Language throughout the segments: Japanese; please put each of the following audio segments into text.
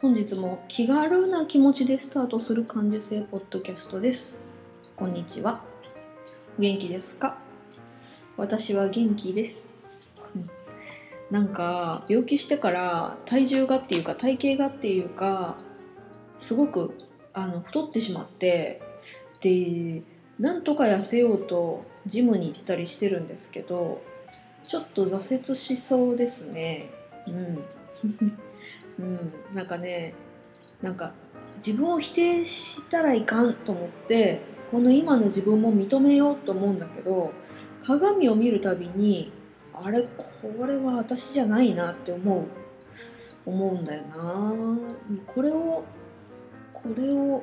本日も気軽な気持ちでスタートする感受性ポッドキャストです。こんにちは。元気ですか？私は元気です。なんか病気してから体重がっていうか体型がっていうかすごくあの太ってしまってでなんとか痩せようとジムに行ったりしてるんですけどちょっと挫折しそうですね。うん。うん。なんかねなんか自分を否定したらいかんと思ってこの今の自分も認めようと思うんだけど鏡を見るたびにあれこれは私じゃないなって思う。思うんだよな。これをこれを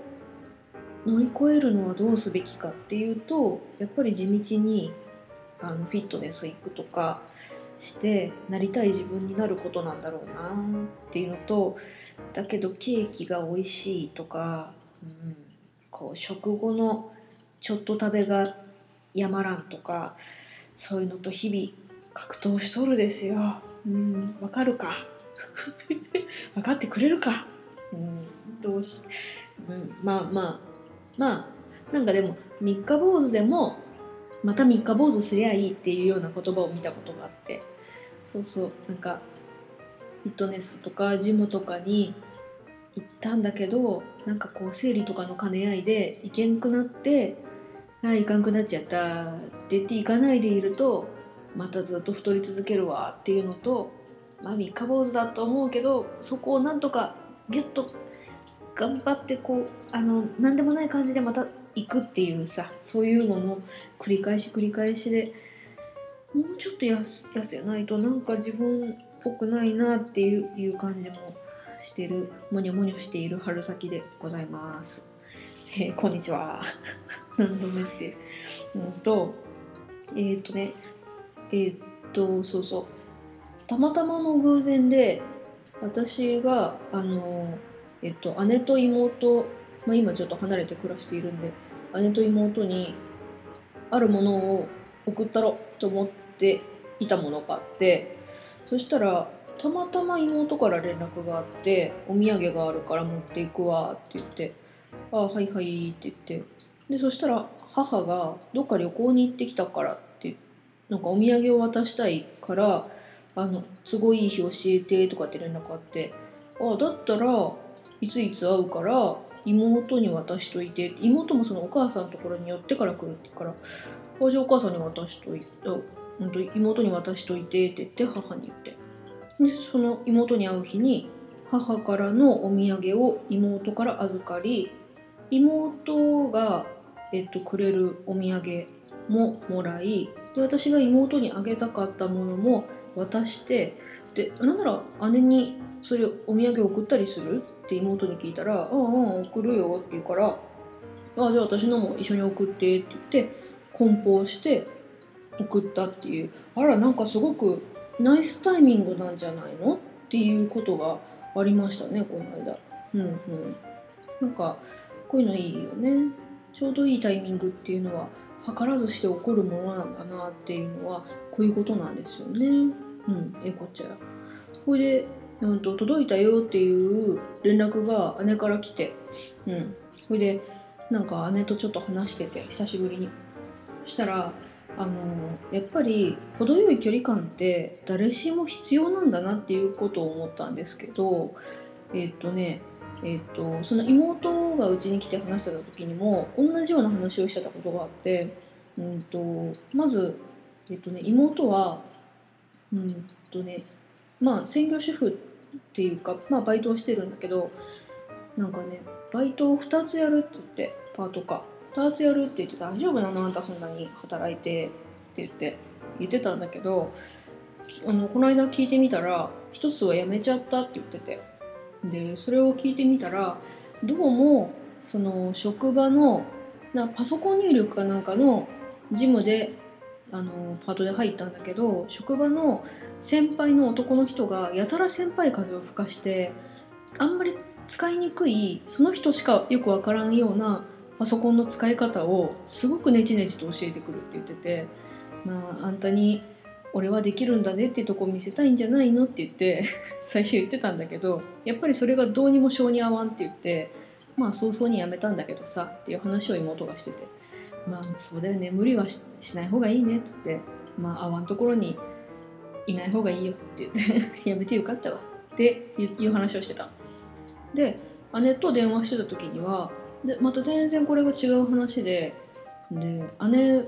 乗り越えるのはどうすべきかっていうとやっぱり地道にあのフィットネス行くとかしてなりたい自分になることなんだろうなっていうのとだけどケーキが美味しいとか、うん、こう食後のちょっと食べがやまらんとかそういうのと日々格闘しとるですよ。うん、わかるか？分かってくれるか、うん、どうし、うん、まあまあまあなんかでも三日坊主でもまた三日坊主すりゃいいっていうような言葉を見たことがあって。そうそう。なんかフィットネスとかジムとかに行ったんだけどなんかこう生理とかの兼ね合いで行けんくなってあいかんくなっちゃったって言って行かないでいるとまたずっと太り続けるわっていうのとまあ三日坊主だと思うけどそこをなんとかギュッと頑張ってこうあの何でもない感じでまた行くっていうさそういうのの繰り返し繰り返しでもうちょっと痩せないとなんか自分っぽくないなっていう感じもしてるもにょもにょしている春先でございます。えー、こんにちは。何度目って。うんとえっ、ー、とねえっ、ー、とそうそうたまたまの偶然で私があのえっと、姉と妹、まあ、今ちょっと離れて暮らしているんで姉と妹にあるものを送ったろと思っていたものがあってそしたらたまたま妹から連絡があって「お土産があるから持っていくわ」って言って「ああはいはい」って言って。でそしたら母がどっか旅行に行ってきたからってなんかお土産を渡したいからあの都合いい日教えてとかって連絡あってああだったらいついつ会うから妹に渡しといて妹もそのお母さんのところに寄ってから来るから「あじゃあお母さんに渡しといて妹に渡しといて」って言って母に言って。でその妹に会う日に母からのお土産を妹から預かり妹が、えっと、くれるお土産ももらいで私が妹にあげたかったものも渡してでなんなら姉にそれお土産を送ったりするって妹に聞いたら「うんうん送るよ」って言うから「あじゃあ私のも一緒に送って」って言って梱包して送ったっていう。あらなんかすごくナイスタイミングなんじゃないの？っていうことがありましたねこの間。うんうん。なんかこういうのいいよね。ちょうどいいタイミングっていうのは図らずして起こるものなんだなっていうのはこういうことなんですよね。うんえこちゃ。これでうんと、届いたよっていう連絡が姉から来て、うん。それで、なんか姉とちょっと話してて、久しぶりに。そしたら、あの、やっぱり程よい距離感って誰しも必要なんだなっていうことを思ったんですけど、えっ、とね、えっ、と、その妹がうちに来て話してた時にも同じような話をしてたことがあって、うんと、まず、えっ、とね、妹は、うんとね、まあ専業主婦っていうかまあバイトをしてるんだけどなんかねバイトを2つやるっつってパートか。2つやるって言って大丈夫なの？あんたそんなに働いて。って言って言ってたんだけどあのこの間聞いてみたら1つは辞めちゃったって言ってて、でそれを聞いてみたらどうもその職場のなパソコン入力かなんかのジムであのパートで入ったんだけど職場の先輩の男の人がやたら先輩風を吹かしてあんまり使いにくいその人しかよくわからんようなパソコンの使い方をすごくネチネチと教えてくるって言っててまああんたに俺はできるんだぜっていうとこ見せたいんじゃないのって言って 最初言ってたんだけどやっぱりそれがどうにも性に合わんって言ってまあ早々にやめたんだけどさっていう話を妹がしてて。まあそうだよね。無理はしない方がいいねっつって。まあ合わんところにいない方がいいよって言って。やめてよかったわ。っていう話をしてた。で姉と電話してた時にはでまた全然これが違う話で。で姉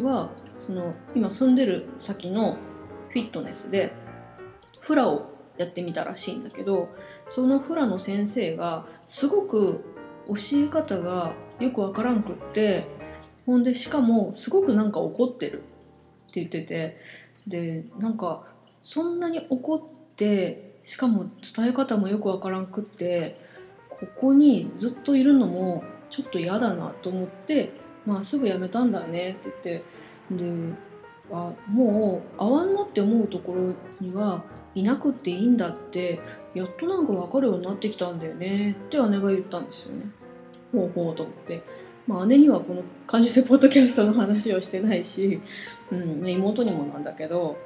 はその今住んでる先のフィットネスでフラをやってみたらしいんだけどそのフラの先生がすごく教え方がよくわからんくってほんでしかもすごくなんか怒ってるって言っててでなんかそんなに怒ってしかも伝え方もよくわからんくってここにずっといるのもちょっと嫌だなと思ってまあすぐ辞めたんだねって言ってであもう合わんなって思うところにはいなくっていいんだってやっとなんか分かるようになってきたんだよねって姉が言ったんですよね。ほうほうと思って。まあ、姉にはこの感受性ポッドキャストの話をしてないし、うんま、妹にもなんだけど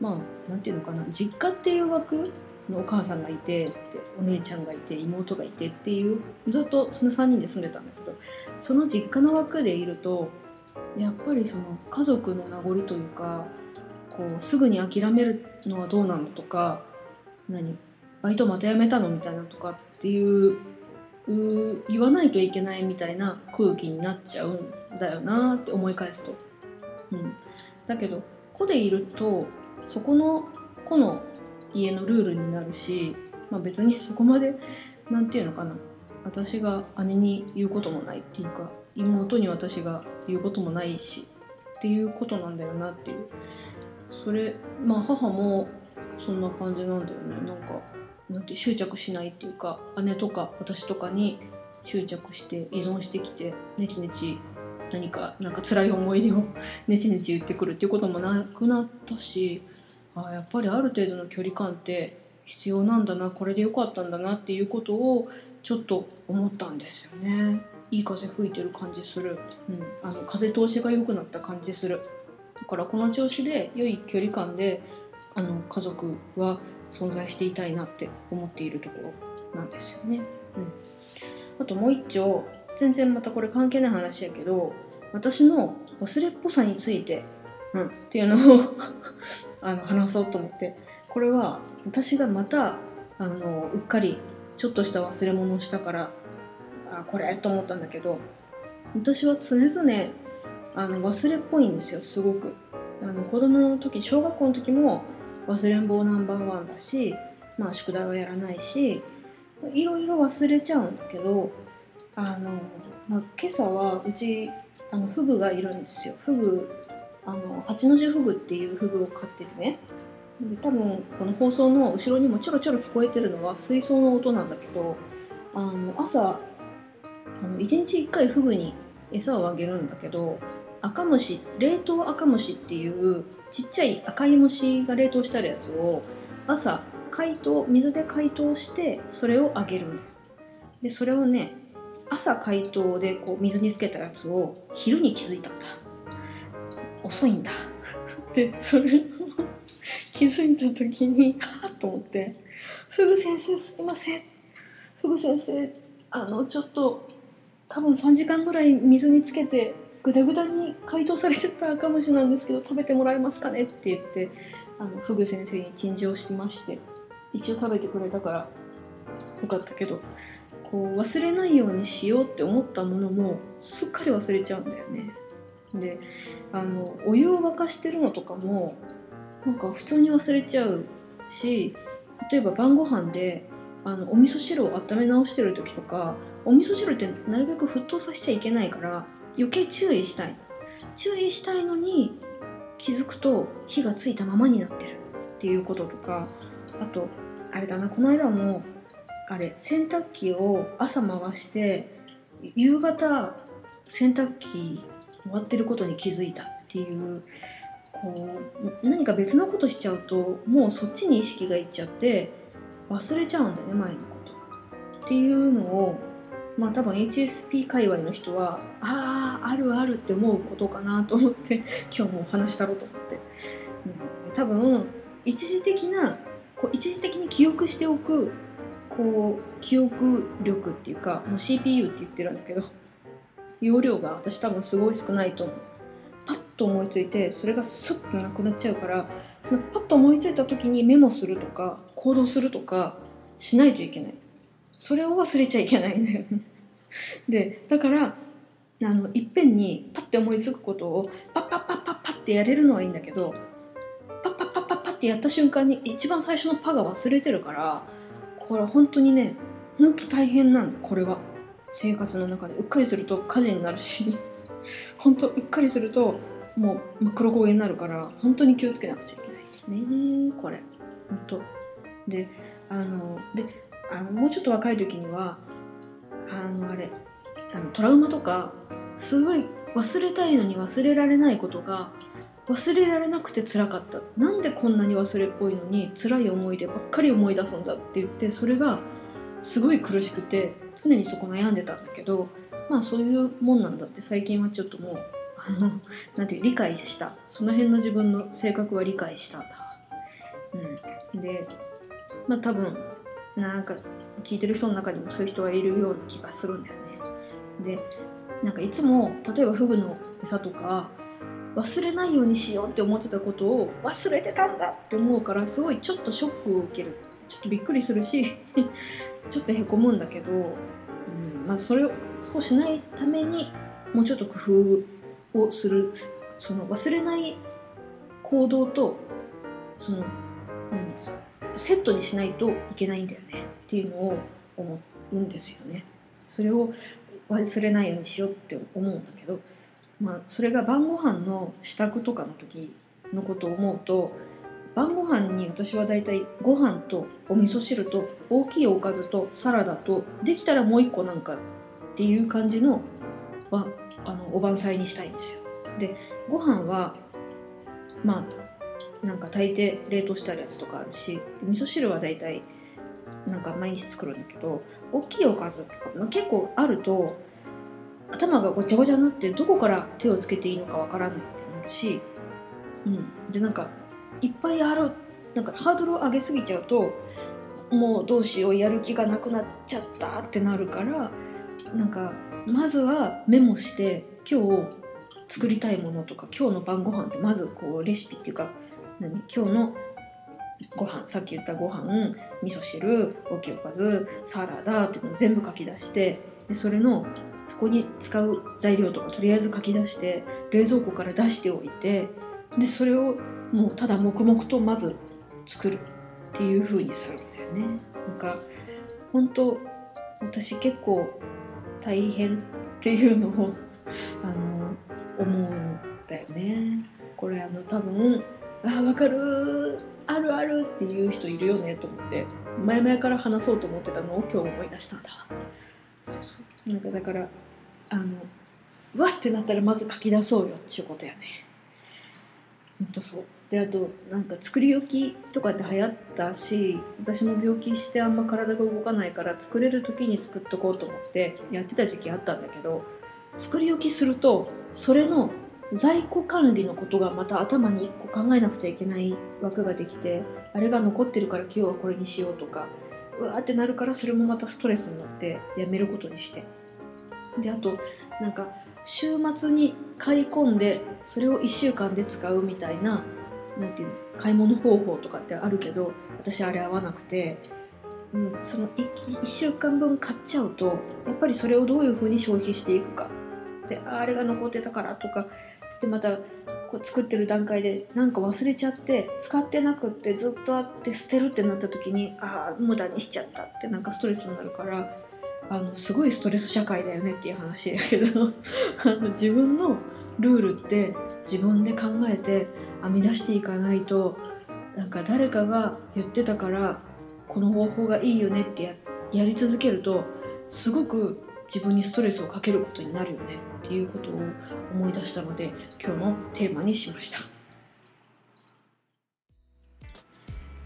まあなんていうのかな実家っていう枠そのお母さんがいてお姉ちゃんがいて妹がいてっていうずっとその3人で住んでたんだけどその実家の枠でいるとやっぱりその家族の名残というかこうすぐに諦めるのはどうなのとか何バイトまた辞めたのみたいなとかっていう言わないといけないみたいな空気になっちゃうんだよなって思い返すと。うん、だけど子でいるとそこの子の家のルールになるし、まあ、別にそこまで何て言うのかな。私が姉に言うこともないっていうか妹に私が言うこともないしっていうことなんだよなっていう。それまあ母もそんな感じなんだよね。なんかなんて執着しないっていうか姉とか私とかに執着して依存してきてネチネチ何かなんか辛い思い出を ネチネチ言ってくるっていうこともなくなったしあやっぱりある程度の距離感って必要なんだなこれでよかったんだなっていうことをちょっと思ったんですよね。いい風吹いてる感じする、うん、あの風通しが良くなった感じする。だからこの調子で良い距離感であの家族は存在していたいなって思っているところなんですよね、うん、あともう一丁全然またこれ関係ない話やけど私の忘れっぽさについて、うん、っていうのを あの話そうと思って。これは私がまたあのうっかりちょっとした忘れ物をしたからあこれと思ったんだけど私は常々あの忘れっぽいんですよすごく。あの子供の時小学校の時も忘れん坊ナンバーワンだしまあ宿題はやらないしいろいろ忘れちゃうんだけどあの、まあ、今朝はうちあのフグがいるんですよ。フグあの八の字フグっていうフグを飼っててね。で多分この放送の後ろにもちょろちょろ聞こえてるのは水槽の音なんだけどあの朝あの1日1回フグに餌をあげるんだけど赤虫冷凍赤虫っていうちっちゃい赤い虫が冷凍してあるやつを朝解凍水で解凍してそれをあげるんだよ。でそれをね朝解凍でこう水につけたやつを昼に気づいたんだ。遅いんだ。でそれを気づいた時に はっと思って「フグ先生すいません。フグ先生あのちょっと多分3時間ぐらい水につけてぐだぐだに解凍されちゃった赤虫なんですけど食べてもらえますかねって言ってあのフグ先生に陳情しまして一応食べてくれたからよかったけどこう忘れないようにしようって思ったものもすっかり忘れちゃうんだよね。であのお湯を沸かしてるのとかもなんか普通に忘れちゃうし例えば晩ご飯であのお味噌汁を温め直してる時とかお味噌汁ってなるべく沸騰させちゃいけないから余計注意したい。注意したいのに気づくと火がついたままになってるっていうこととかあとあれだなこの間もあれ洗濯機を朝回して夕方洗濯機終わってることに気づいたっていうこう何か別のことしちゃうともうそっちに意識がいっちゃって忘れちゃうんだよね前のこと。っていうのをまあ多分 HSP 界隈の人はあああるあるって思うことかなと思って 今日もお話したろうと思って、うん、多分一時的なこう一時的に記憶しておくこう記憶力っていうかもう CPU って言ってるんだけど容量が私多分すごい少ないと思う。パッと思いついてそれがスッとなくなっちゃうからそのパッと思いついた時にメモするとか行動するとかしないといけない。それを忘れちゃいけないんだよね。でだからあのいっぺんにパッて思いつくことをパッパッパッパッパッってやれるのはいいんだけどパッパッパッパッパッってやった瞬間に一番最初のパが忘れてるからこれ本当にね本当大変なんだこれは。生活の中で。うっかりすると火事になるし。本当うっかりするともう真っ黒焦げになるから本当に気をつけなくちゃいけない。ねこれ。本当。であのであのもうちょっと若い時にはあのあれあのトラウマとかすごい忘れたいのに忘れられないことが忘れられなくて辛かったなんでこんなに忘れっぽいのに辛い思い出ばっかり思い出すんだって言ってそれがすごい苦しくて常にそこ悩んでたんだけどまあそういうもんなんだって最近はちょっともうあのなんていう理解したその辺の自分の性格は理解したんだ。うん、でまあ多分なんか聞いてる人の中にもそういう人がいるような気がするんだよね。でなんかいつも例えばフグの餌とか忘れないようにしようって思ってたことを忘れてたんだって思うからすごいちょっとショックを受けるちょっとびっくりするし ちょっとへこむんだけど、うんまあ、それをそうしないためにもうちょっと工夫をするその忘れない行動とその何セットにしないといけないんだよねっていうのを思うんですよね。それを忘れないようにしようって思うんだけど、まあ、それが晩ご飯の支度とかの時のことを思うと晩ご飯に私はだいたいご飯とお味噌汁と大きいおかずとサラダとできたらもう一個なんかっていう感じのあのお晩菜にしたいんですよ。でご飯はまあなんか炊いて冷凍してあるやつとかあるし味噌汁はだいたいなんか毎日作るんだけど大きいおかずとか、まあ、結構あると頭がごちゃごちゃになってどこから手をつけていいのかわからないってなるし、うん、でなんかいっぱいあるなんかハードルを上げすぎちゃうともうどうしようやる気がなくなっちゃったってなるからなんかまずはメモして今日作りたいものとか今日の晩ご飯ってまずこうレシピっていうか何？今日のご飯さっき言ったご飯味噌汁大きいおかずサラダっていうのを全部書き出してでそれのそこに使う材料とかとりあえず書き出して冷蔵庫から出しておいてでそれをもうただ黙々とまず作るっていう風にするんだよね。なんか本当私結構大変っていうのをあの思うんだよね。これあの多分あ分かるあるあるっていう人いるよねと思って前々から話そうと思ってたのを今日思い出したんだそうそう。なんかだからあのうわってなったらまず書き出そうよっていうことやね。ほんとそう。であとなんか作り置きとかって流行ったし私も病気してあんま体が動かないから作れる時に作っとこうと思ってやってた時期あったんだけど作り置きするとそれの在庫管理のことがまた頭に1個考えなくちゃいけない枠ができてあれが残ってるから今日はこれにしようとかうわーってなるからそれもまたストレスになってやめることにして。であとなんか週末に買い込んでそれを1週間で使うみたいななんていうの買い物方法とかってあるけど私あれ合わなくて、うん、その 1, 1週間分買っちゃうとやっぱりそれをどういうふうに消費していくか。であれが残ってたからとかでまたこう作ってる段階でなんか忘れちゃって使ってなくってずっとあって捨てるってなった時にああ無駄にしちゃったってなんかストレスになるからあのすごいストレス社会だよねっていう話だけど あの自分のルールって自分で考えて編み出していかないとなんか誰かが言ってたからこの方法がいいよねってややり続けるとすごく自分にストレスをかけることになるよねっていうことを思い出したので今日のテーマにしました。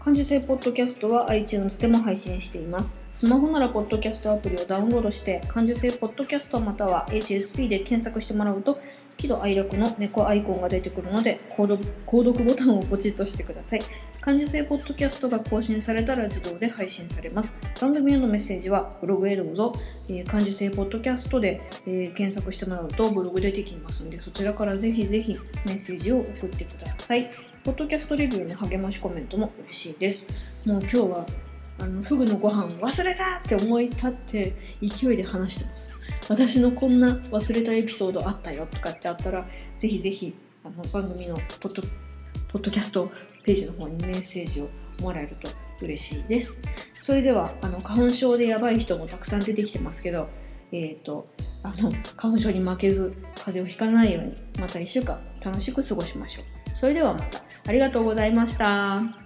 感受性ポッドキャストは iTunes でも配信しています。スマホならポッドキャストアプリをダウンロードして、感受性ポッドキャストまたは HSP で検索してもらうと、喜怒哀楽の猫アイコンが出てくるので、購読ボタンをポチッとしてください。感受性ポッドキャストが更新されたら自動で配信されます。番組へのメッセージはブログへどうぞ、えー、感受性ポッドキャストで、えー、検索してもらうとブログ出てきますので、そちらからぜひぜひメッセージを送ってください。ポッドキャストレビューの励ましコメントも嬉しいです。もう今日はあのフグのご飯忘れたって思い立って勢いで話してます。私のこんな忘れたエピソードあったよとかってあったら、ぜひぜひあの番組のポッドポッドキャストページの方にメッセージをもらえると嬉しいです。それではあの花粉症でやばい人もたくさん出てきてますけど、えーと、あの花粉症に負けず風邪をひかないようにまた1週間楽しく過ごしましょう。それではまたありがとうございました。